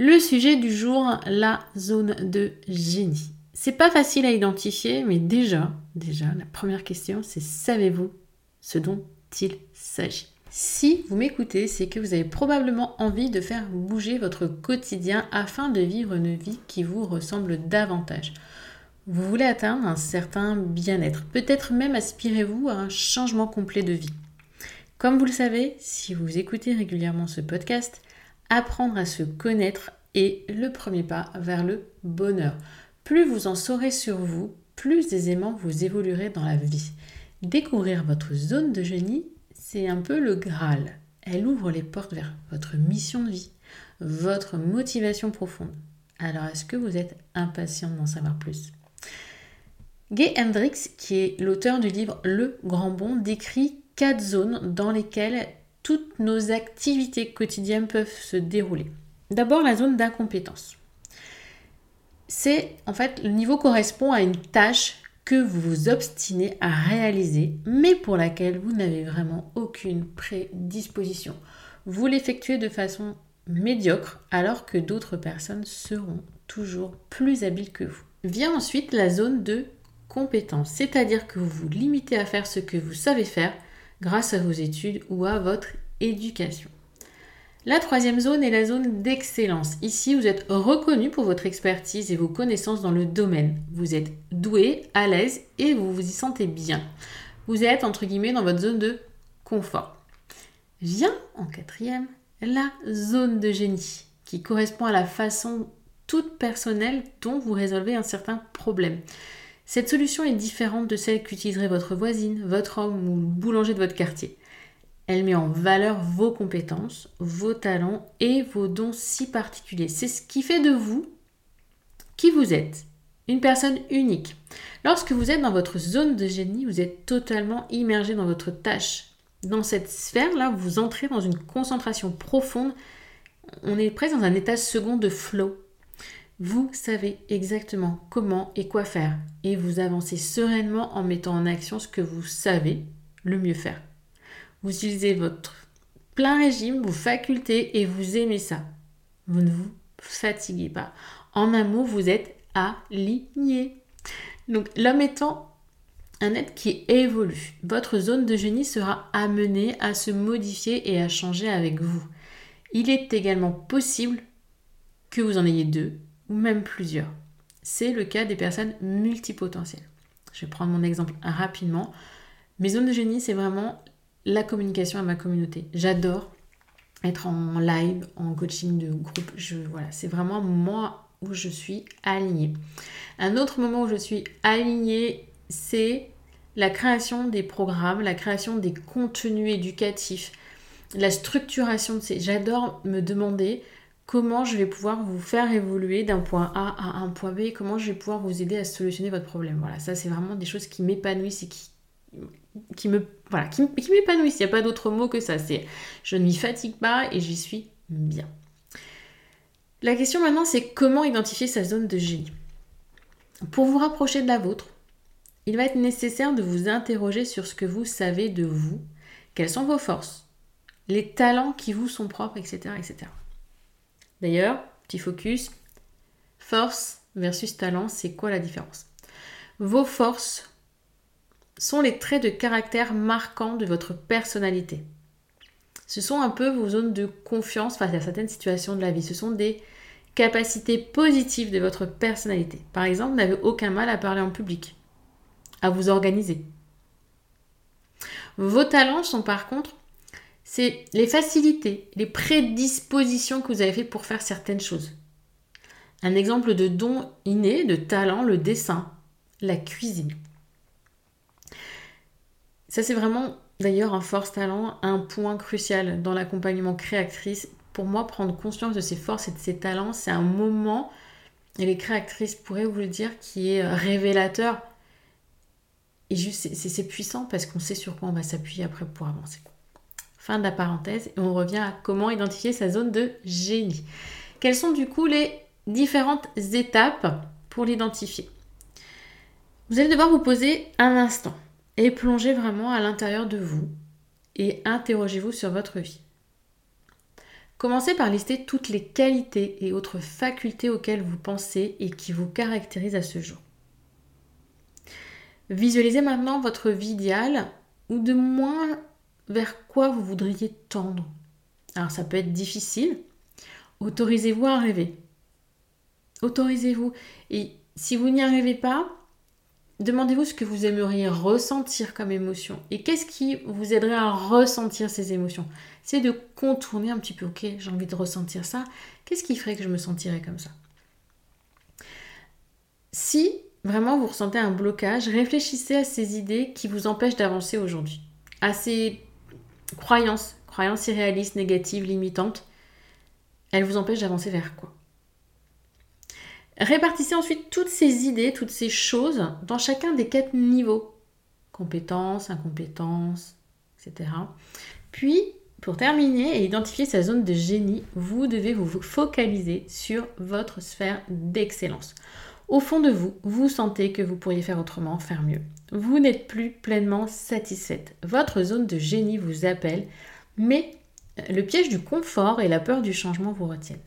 Le sujet du jour, la zone de génie. C'est pas facile à identifier, mais déjà, déjà, la première question, c'est savez-vous ce dont il s'agit? Si vous m'écoutez, c'est que vous avez probablement envie de faire bouger votre quotidien afin de vivre une vie qui vous ressemble davantage. Vous voulez atteindre un certain bien-être, peut-être même aspirez-vous à un changement complet de vie. Comme vous le savez, si vous écoutez régulièrement ce podcast, Apprendre à se connaître est le premier pas vers le bonheur. Plus vous en saurez sur vous, plus aisément vous évoluerez dans la vie. Découvrir votre zone de génie, c'est un peu le Graal. Elle ouvre les portes vers votre mission de vie, votre motivation profonde. Alors est-ce que vous êtes impatient d'en savoir plus? Gay Hendricks, qui est l'auteur du livre Le Grand Bond, décrit quatre zones dans lesquelles toutes nos activités quotidiennes peuvent se dérouler. D'abord, la zone d'incompétence. C'est en fait le niveau correspond à une tâche que vous vous obstinez à réaliser, mais pour laquelle vous n'avez vraiment aucune prédisposition. Vous l'effectuez de façon médiocre, alors que d'autres personnes seront toujours plus habiles que vous. Vient ensuite la zone de compétence, c'est-à-dire que vous vous limitez à faire ce que vous savez faire grâce à vos études ou à votre éducation. La troisième zone est la zone d'excellence. Ici, vous êtes reconnu pour votre expertise et vos connaissances dans le domaine. Vous êtes doué, à l'aise et vous vous y sentez bien. Vous êtes, entre guillemets, dans votre zone de confort. Vient en quatrième la zone de génie, qui correspond à la façon toute personnelle dont vous résolvez un certain problème. Cette solution est différente de celle qu'utiliserait votre voisine, votre homme ou le boulanger de votre quartier. Elle met en valeur vos compétences, vos talents et vos dons si particuliers. C'est ce qui fait de vous qui vous êtes. Une personne unique. Lorsque vous êtes dans votre zone de génie, vous êtes totalement immergé dans votre tâche. Dans cette sphère-là, vous entrez dans une concentration profonde. On est presque dans un état second de flow. Vous savez exactement comment et quoi faire et vous avancez sereinement en mettant en action ce que vous savez le mieux faire. Vous utilisez votre plein régime, vos facultés et vous aimez ça. Vous ne vous fatiguez pas. En un mot, vous êtes aligné. Donc l'homme étant un être qui évolue, votre zone de génie sera amenée à se modifier et à changer avec vous. Il est également possible que vous en ayez deux ou même plusieurs. C'est le cas des personnes multipotentielles. Je vais prendre mon exemple rapidement. Mes zones de génie, c'est vraiment la communication à ma communauté. J'adore être en live, en coaching de groupe. Je, voilà, c'est vraiment moi où je suis alignée. Un autre moment où je suis alignée, c'est la création des programmes, la création des contenus éducatifs, la structuration de ces. J'adore me demander comment je vais pouvoir vous faire évoluer d'un point A à un point B, comment je vais pouvoir vous aider à solutionner votre problème. Voilà, ça c'est vraiment des choses qui m'épanouissent et qui, m'épanouissent. Il n'y a pas d'autre mot que ça. C'est je ne m'y fatigue pas et j'y suis bien. La question maintenant, c'est comment identifier sa zone de génie? Pour vous rapprocher de la vôtre, il va être nécessaire de vous interroger sur ce que vous savez de vous, quelles sont vos forces, les talents qui vous sont propres, etc. etc. D'ailleurs, petit focus, force versus talent, c'est quoi la différence? Vos forces sont les traits de caractère marquants de votre personnalité. Ce sont un peu vos zones de confiance face à certaines situations de la vie. Ce sont des capacités positives de votre personnalité. Par exemple, vous n'avez aucun mal à parler en public, à vous organiser. Vos talents sont par contre, c'est les facilités, les prédispositions que vous avez fait pour faire certaines choses. Un exemple de don inné, de talent, le dessin, la cuisine. Ça, c'est vraiment d'ailleurs un force talent, un point crucial dans l'accompagnement créatrice. Pour moi, prendre conscience de ses forces et de ses talents, c'est un moment, et les créatrices pourraient vous le dire, qui est révélateur. Et juste, c'est puissant parce qu'on sait sur quoi on va s'appuyer après pour avancer. Fin de la parenthèse, et on revient à comment identifier sa zone de génie. Quelles sont du coup les différentes étapes pour l'identifier? Vous allez devoir vous poser un instant et plongez vraiment à l'intérieur de vous et interrogez-vous sur votre vie. Commencez par lister toutes les qualités et autres facultés auxquelles vous pensez et qui vous caractérisent à ce jour. Visualisez maintenant votre vie idéale ou de moins vers quoi vous voudriez tendre. Alors ça peut être difficile. Autorisez-vous à rêver. Autorisez-vous. Et si vous n'y arrivez pas, Demandez-vous ce que vous aimeriez ressentir comme émotion et qu'est-ce qui vous aiderait à ressentir ces émotions? C'est de contourner un petit peu, ok, j'ai envie de ressentir ça, qu'est-ce qui ferait que je me sentirais comme ça? Si vraiment vous ressentez un blocage, réfléchissez à ces idées qui vous empêchent d'avancer aujourd'hui, à ces croyances, croyances irréalistes, négatives, limitantes. Elles vous empêchent d'avancer vers quoi? Répartissez ensuite toutes ces idées, toutes ces choses dans chacun des quatre niveaux. Compétences, incompétences, etc. Puis, pour terminer et identifier sa zone de génie, vous devez vous focaliser sur votre sphère d'excellence. Au fond de vous, vous sentez que vous pourriez faire autrement, faire mieux. Vous n'êtes plus pleinement satisfaite. Votre zone de génie vous appelle, mais le piège du confort et la peur du changement vous retiennent.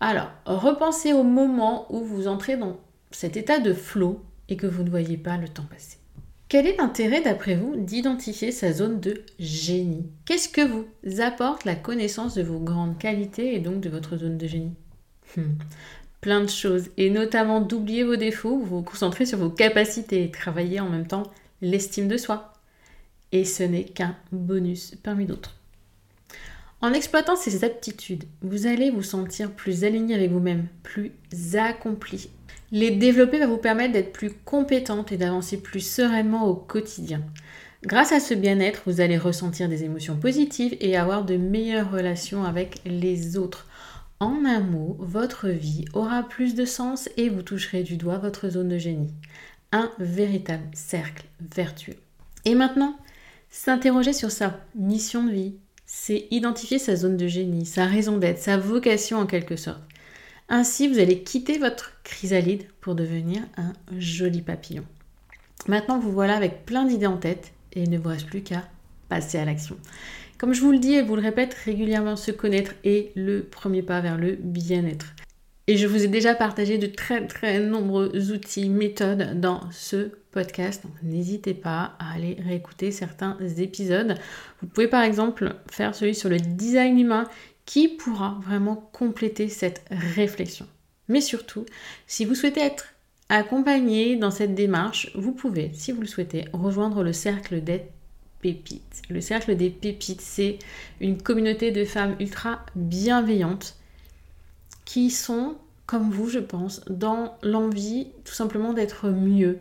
Alors, repensez au moment où vous entrez dans cet état de flot et que vous ne voyez pas le temps passer. Quel est l'intérêt, d'après vous, d'identifier sa zone de génie? Qu'est-ce que vous apporte la connaissance de vos grandes qualités et donc de votre zone de génie? Hmm. Plein de choses, et notamment d'oublier vos défauts, vous vous concentrez sur vos capacités et travailler en même temps l'estime de soi. Et ce n'est qu'un bonus parmi d'autres. En exploitant ces aptitudes, vous allez vous sentir plus aligné avec vous-même, plus accompli. Les développer va vous permettre d'être plus compétente et d'avancer plus sereinement au quotidien. Grâce à ce bien-être, vous allez ressentir des émotions positives et avoir de meilleures relations avec les autres. En un mot, votre vie aura plus de sens et vous toucherez du doigt votre zone de génie. Un véritable cercle vertueux. Et maintenant, s'interroger sur sa mission de vie, c'est identifier sa zone de génie, sa raison d'être, sa vocation en quelque sorte. Ainsi, vous allez quitter votre chrysalide pour devenir un joli papillon. Maintenant, vous voilà avec plein d'idées en tête et ne vous reste plus qu'à passer à l'action. Comme je vous le dis et vous le répète régulièrement, se connaître est le premier pas vers le bien-être. Et je vous ai déjà partagé de très très nombreux outils, méthodes dans ce podcast. N'hésitez pas à aller réécouter certains épisodes. Vous pouvez par exemple faire celui sur le design humain qui pourra vraiment compléter cette réflexion. Mais surtout, si vous souhaitez être accompagné dans cette démarche, vous pouvez, si vous le souhaitez, rejoindre le cercle des Le cercle des pépites, c'est une communauté de femmes ultra bienveillantes qui sont, comme vous, je pense, dans l'envie tout simplement d'être mieux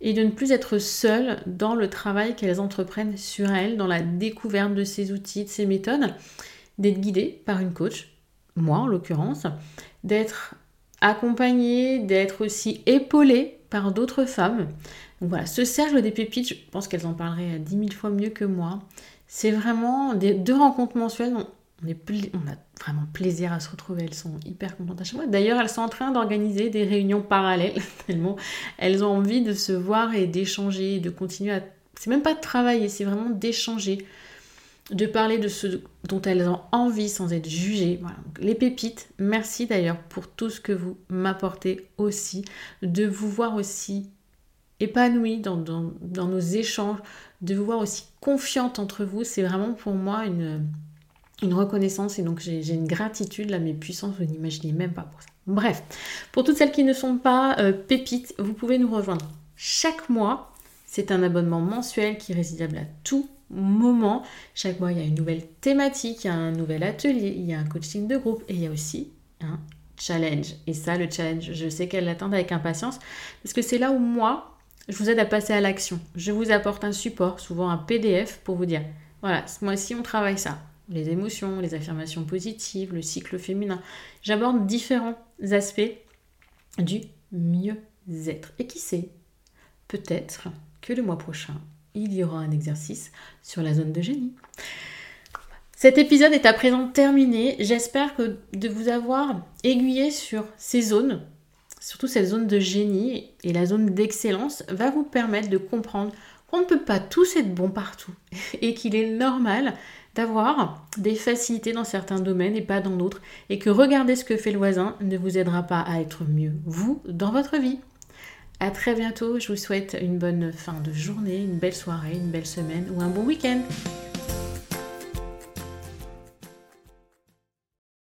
et de ne plus être seules dans le travail qu'elles entreprennent sur elles, dans la découverte de ces outils, de ces méthodes, d'être guidées par une coach, moi en l'occurrence, d'être accompagnée, d'être aussi épaulée par d'autres femmes. Donc voilà, ce cercle des pépites, je pense qu'elles en parleraient dix mille fois mieux que moi. C'est vraiment des deux rencontres mensuelles on, a vraiment plaisir à se retrouver. Elles sont hyper contentes à chaque fois. D'ailleurs, elles sont en train d'organiser des réunions parallèles, elles ont envie de se voir et d'échanger, de continuer à. C'est même pas de travailler, c'est vraiment d'échanger. de parler de ce dont elles ont envie sans être jugées. Les pépites, merci d'ailleurs pour tout ce que vous m'apportez aussi, de vous voir aussi épanouie dans, nos échanges, de vous voir aussi confiante entre vous. C'est vraiment pour moi une, une reconnaissance et donc j'ai une gratitude, là, mes puissances, vous n'imaginez même pas pour ça. Bref, pour toutes celles qui ne sont pas euh, pépites, vous pouvez nous rejoindre chaque mois. C'est un abonnement mensuel qui est résidable à tout moment. Chaque mois, il y a une nouvelle thématique, il y a un nouvel atelier, il y a un coaching de groupe et il y a aussi un challenge. Et ça, le challenge, je sais qu'elle l'attend avec impatience parce que c'est là où moi, je vous aide à passer à l'action. Je vous apporte un support, souvent un PDF, pour vous dire, voilà, ce mois-ci, on travaille ça. Les émotions, les affirmations positives, le cycle féminin. J'aborde différents aspects du mieux-être. Et qui sait, peut-être que le mois prochain, il y aura un exercice sur la zone de génie. Cet épisode est à présent terminé. J'espère que de vous avoir aiguillé sur ces zones, surtout cette zone de génie et la zone d'excellence, va vous permettre de comprendre qu'on ne peut pas tous être bon partout et qu'il est normal d'avoir des facilités dans certains domaines et pas dans d'autres et que regarder ce que fait le voisin ne vous aidera pas à être mieux, vous, dans votre vie. À très bientôt, je vous souhaite une bonne fin de journée, une belle soirée, une belle semaine ou un bon week-end.